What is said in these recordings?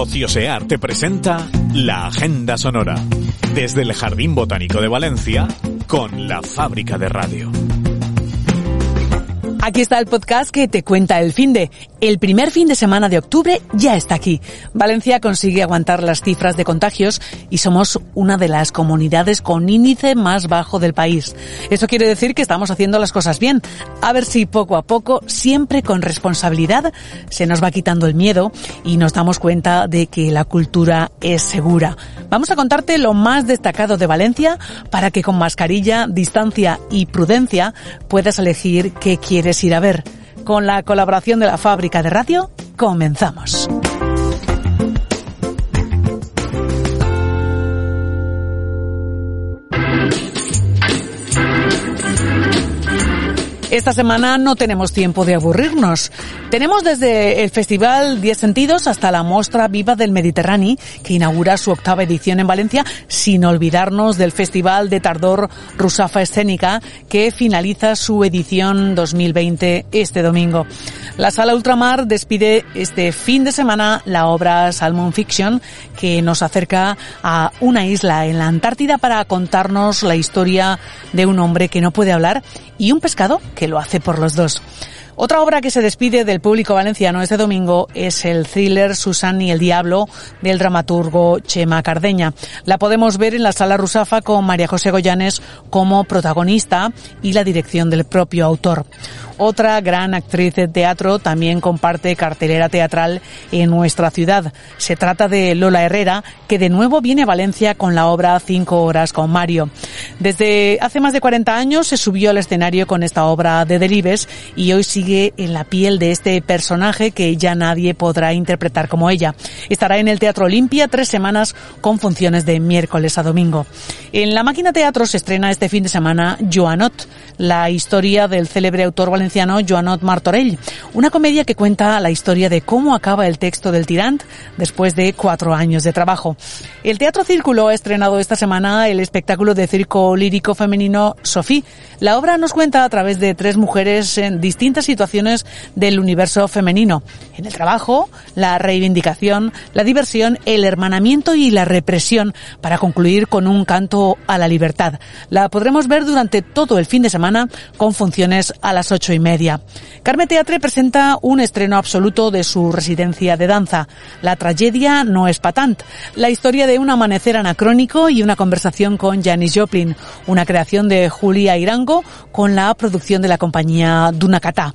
Ociosear te presenta la Agenda Sonora. Desde el Jardín Botánico de Valencia, con la Fábrica de Radio. Aquí está el podcast que te cuenta el fin de. El primer fin de semana de octubre ya está aquí. Valencia consigue aguantar las cifras de contagios y somos una de las comunidades con índice más bajo del país. Eso quiere decir que estamos haciendo las cosas bien. A ver si poco a poco, siempre con responsabilidad, se nos va quitando el miedo y nos damos cuenta de que la cultura es segura. Vamos a contarte lo más destacado de Valencia para que con mascarilla, distancia y prudencia puedas elegir qué quieres ir a ver. Con la colaboración de la fábrica de radio, comenzamos. Esta semana no tenemos tiempo de aburrirnos. Tenemos desde el Festival 10 Sentidos hasta la Mostra Viva del Mediterráneo, que inaugura su octava edición en Valencia, sin olvidarnos del Festival de Tardor Rusafa Escénica, que finaliza su edición 2020 este domingo. La Sala Ultramar despide este fin de semana la obra Salmon Fiction, que nos acerca a una isla en la Antártida para contarnos la historia de un hombre que no puede hablar y un pescado que lo hace por los dos. Otra obra que se despide del público valenciano este domingo es el thriller Susan y el Diablo del dramaturgo Chema Cardeña. La podemos ver en la sala Rusafa con María José Goyanes como protagonista y la dirección del propio autor. Otra gran actriz de teatro también comparte cartelera teatral en nuestra ciudad. Se trata de Lola Herrera, que de nuevo viene a Valencia con la obra Cinco horas con Mario. Desde hace más de 40 años se subió al escenario con esta obra de Delibes y hoy sigue en la piel de este personaje que ya nadie podrá interpretar como ella. Estará en el Teatro Olimpia tres semanas con funciones de miércoles a domingo. En la máquina teatro se estrena este fin de semana Joanot, la historia del célebre autor valenciano Joanot Martorell, una comedia que cuenta la historia de cómo acaba el texto del Tirant después de cuatro años de trabajo. El Teatro Círculo ha estrenado esta semana el espectáculo de circo lírico femenino Sophie. La obra nos cuenta a través de tres mujeres en distintas situaciones del universo femenino. En el trabajo, la reivindicación, la diversión, el hermanamiento y la represión para concluir con un canto a la libertad. La podremos ver durante todo el fin de semana con funciones a las ocho y media. Carme Teatre presenta un estreno absoluto de su residencia de danza. La tragedia no es patant. La historia de un amanecer anacrónico y una conversación con Janis Joplin. Una creación de Julia Irango con la producción de la compañía Dunacatá.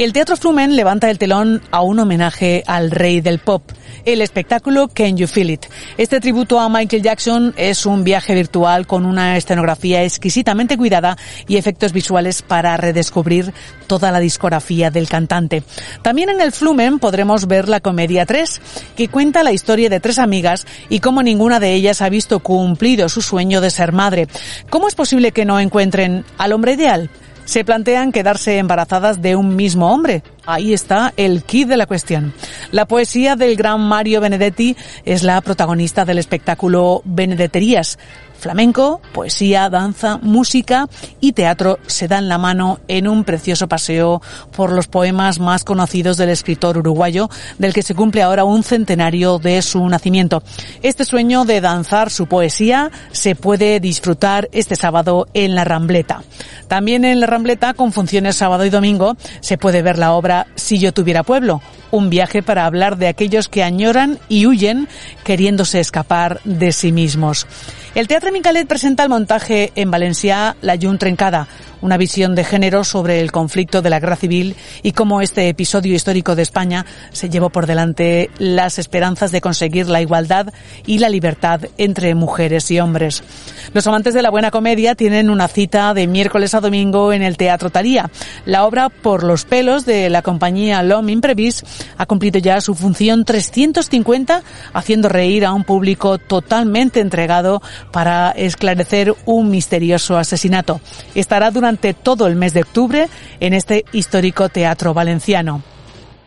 El Teatro Flumen levanta el telón a un homenaje al rey del pop, el espectáculo Can You Feel It. Este tributo a Michael Jackson es un viaje virtual con una escenografía exquisitamente cuidada y efectos visuales para redescubrir toda la discografía del cantante. También en el Flumen podremos ver la comedia 3, que cuenta la historia de tres amigas y cómo ninguna de ellas ha visto cumplido su sueño de ser madre. ¿Cómo es posible que no encuentren al hombre ideal? Se plantean quedarse embarazadas de un mismo hombre. Ahí está el kit de la cuestión. La poesía del gran Mario Benedetti es la protagonista del espectáculo Benedeterías, Flamenco, poesía, danza, música y teatro se dan la mano en un precioso paseo por los poemas más conocidos del escritor uruguayo, del que se cumple ahora un centenario de su nacimiento. Este sueño de danzar su poesía se puede disfrutar este sábado en la Rambleta. También en la Rambleta, con funciones sábado y domingo, se puede ver la obra Si yo tuviera pueblo, un viaje para hablar de aquellos que añoran y huyen queriéndose escapar de sí mismos. El Teatre Micalet presenta el montaje en Valencia La Jun Trencada, una visión de género sobre el conflicto de la guerra civil y cómo este episodio histórico de España se llevó por delante las esperanzas de conseguir la igualdad y la libertad entre mujeres y hombres. Los amantes de la buena comedia tienen una cita de miércoles a domingo en el Teatro Taría. La obra Por los pelos de la compañía Lom Imprevis ha cumplido ya su función 350 haciendo reír a un público totalmente entregado para esclarecer un misterioso asesinato. Estará durante todo el mes de octubre en este histórico teatro valenciano.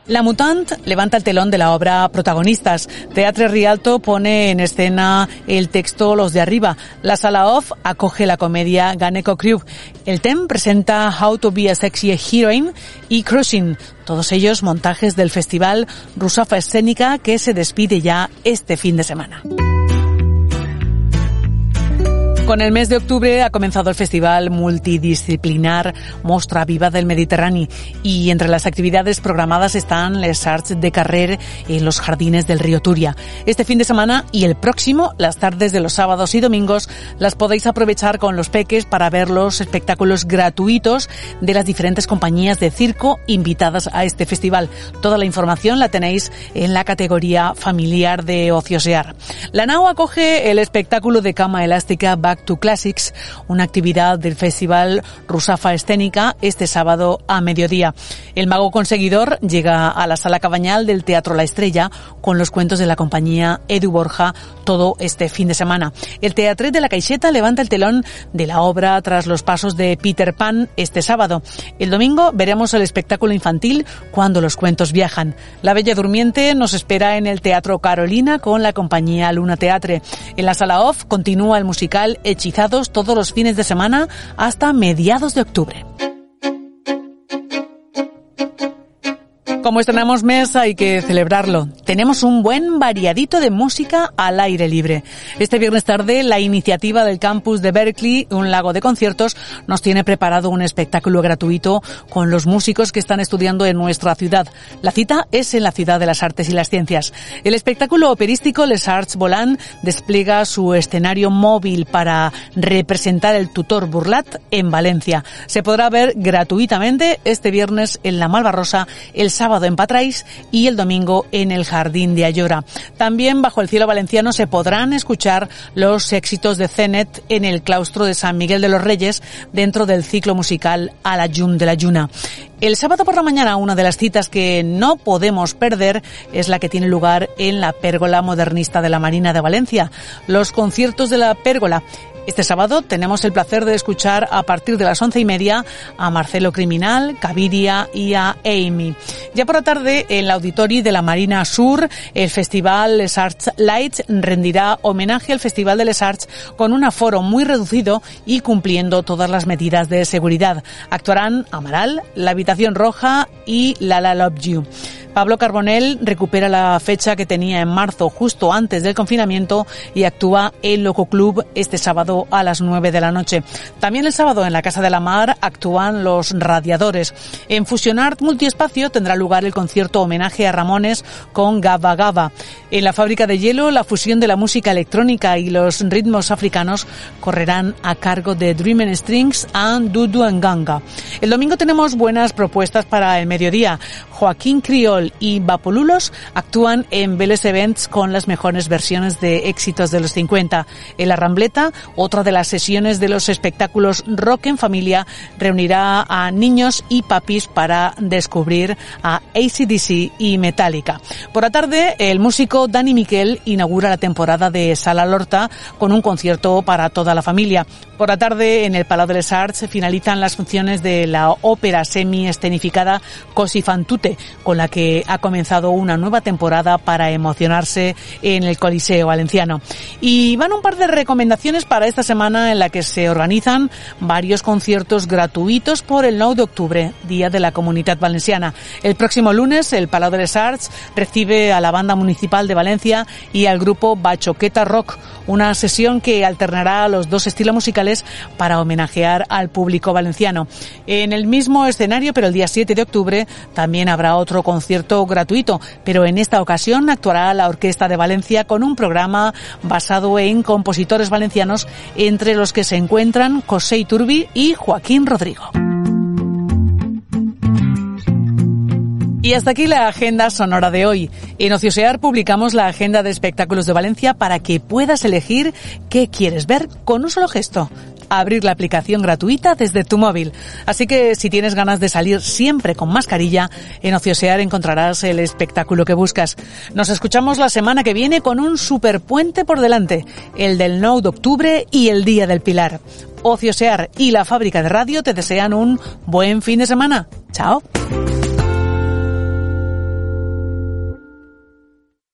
La Mutant levanta el telón de la obra Protagonistas. Teatre Rialto pone en escena el texto Los de Arriba. La Sala Off acoge la comedia Ganeco Crew. El TEM presenta How to be a Sexy Heroine y Crushing. Todos ellos montajes del festival Rusafa Escénica que se despide ya este fin de semana. Con el mes de octubre ha comenzado el festival multidisciplinar Mostra Viva del Mediterráneo y entre las actividades programadas están Les Arts de Carrer en los jardines del río Turia. Este fin de semana y el próximo, las tardes de los sábados y domingos, las podéis aprovechar con los peques para ver los espectáculos gratuitos de las diferentes compañías de circo invitadas a este festival. Toda la información la tenéis en la categoría familiar de Ociosear. La NAO acoge el espectáculo de cama elástica Back to Classics, una actividad del Festival Rusafa Escénica este sábado a mediodía. El mago conseguidor llega a la sala cabañal del Teatro La Estrella con los cuentos de la compañía Edu Borja todo este fin de semana. El Teatro de la Caixeta levanta el telón de la obra tras los pasos de Peter Pan este sábado. El domingo veremos el espectáculo infantil Cuando los cuentos viajan. La Bella Durmiente nos espera en el Teatro Carolina con la compañía Luna Teatre. En la sala off continúa el musical Hechizados todos los fines de semana hasta mediados de octubre. Como estrenamos mes hay que celebrarlo. Tenemos un buen variadito de música al aire libre. Este viernes tarde la iniciativa del campus de Berkeley, un lago de conciertos, nos tiene preparado un espectáculo gratuito con los músicos que están estudiando en nuestra ciudad. La cita es en la ciudad de las artes y las ciencias. El espectáculo operístico Les Arts Volant despliega su escenario móvil para representar el tutor Burlat en Valencia. Se podrá ver gratuitamente este viernes en la Malvarrosa, el sábado en Patrais y el domingo en el Jardín de Ayora. También bajo el cielo valenciano se podrán escuchar los éxitos de Zenet en el claustro de San Miguel de los Reyes dentro del ciclo musical A la de la Yuna. El sábado por la mañana una de las citas que no podemos perder es la que tiene lugar en la Pérgola Modernista de la Marina de Valencia. Los conciertos de la Pérgola este sábado tenemos el placer de escuchar a partir de las once y media a Marcelo Criminal, Caviria y a Amy. Ya por la tarde, en la Auditori de la Marina Sur, el Festival Les Arts Lights rendirá homenaje al Festival de Les Arts con un aforo muy reducido y cumpliendo todas las medidas de seguridad. Actuarán Amaral, La Habitación Roja y La La Love You. Pablo Carbonell recupera la fecha que tenía en marzo, justo antes del confinamiento, y actúa en Loco Club este sábado a las 9 de la noche. También el sábado en la Casa de la Mar actúan los Radiadores. En Fusionart Multiespacio tendrá lugar el concierto homenaje a Ramones con Gaba Gaba. En la fábrica de hielo, la fusión de la música electrónica y los ritmos africanos correrán a cargo de Dream Strings and Dudu Nganga. El domingo tenemos buenas propuestas para el mediodía. Joaquín Criol y Vapolulos actúan en Vélez Events con las mejores versiones de éxitos de los 50. En la Rambleta, otra de las sesiones de los espectáculos Rock en Familia reunirá a niños y papis para descubrir a ACDC y Metallica. Por la tarde, el músico Dani Miquel inaugura la temporada de Sala Lorta con un concierto para toda la familia. Por la tarde, en el Palau de les Arts, finalizan las funciones de la ópera semi-escenificada Cosi fan tutte, con la que ha comenzado una nueva temporada para emocionarse en el Coliseo Valenciano. Y van un par de recomendaciones para esta semana en la que se organizan varios conciertos gratuitos por el 9 de octubre, Día de la Comunidad Valenciana. El próximo lunes, el Palau de les Arts recibe a la Banda Municipal de Valencia y al grupo Bachoqueta Rock, una sesión que alternará los dos estilos musicales para homenajear al público valenciano. En el mismo escenario, pero el día 7 de octubre, también habrá otro concierto gratuito, pero en esta ocasión actuará la Orquesta de Valencia con un programa basado en compositores valencianos, entre los que se encuentran José Iturbi y Joaquín Rodrigo. Y hasta aquí la agenda sonora de hoy. En Ociosear publicamos la agenda de espectáculos de Valencia para que puedas elegir qué quieres ver con un solo gesto. Abrir la aplicación gratuita desde tu móvil. Así que si tienes ganas de salir siempre con mascarilla, en Ociosear encontrarás el espectáculo que buscas. Nos escuchamos la semana que viene con un superpuente por delante, el del 9 de octubre y el Día del Pilar. Ociosear y la fábrica de radio te desean un buen fin de semana. Chao.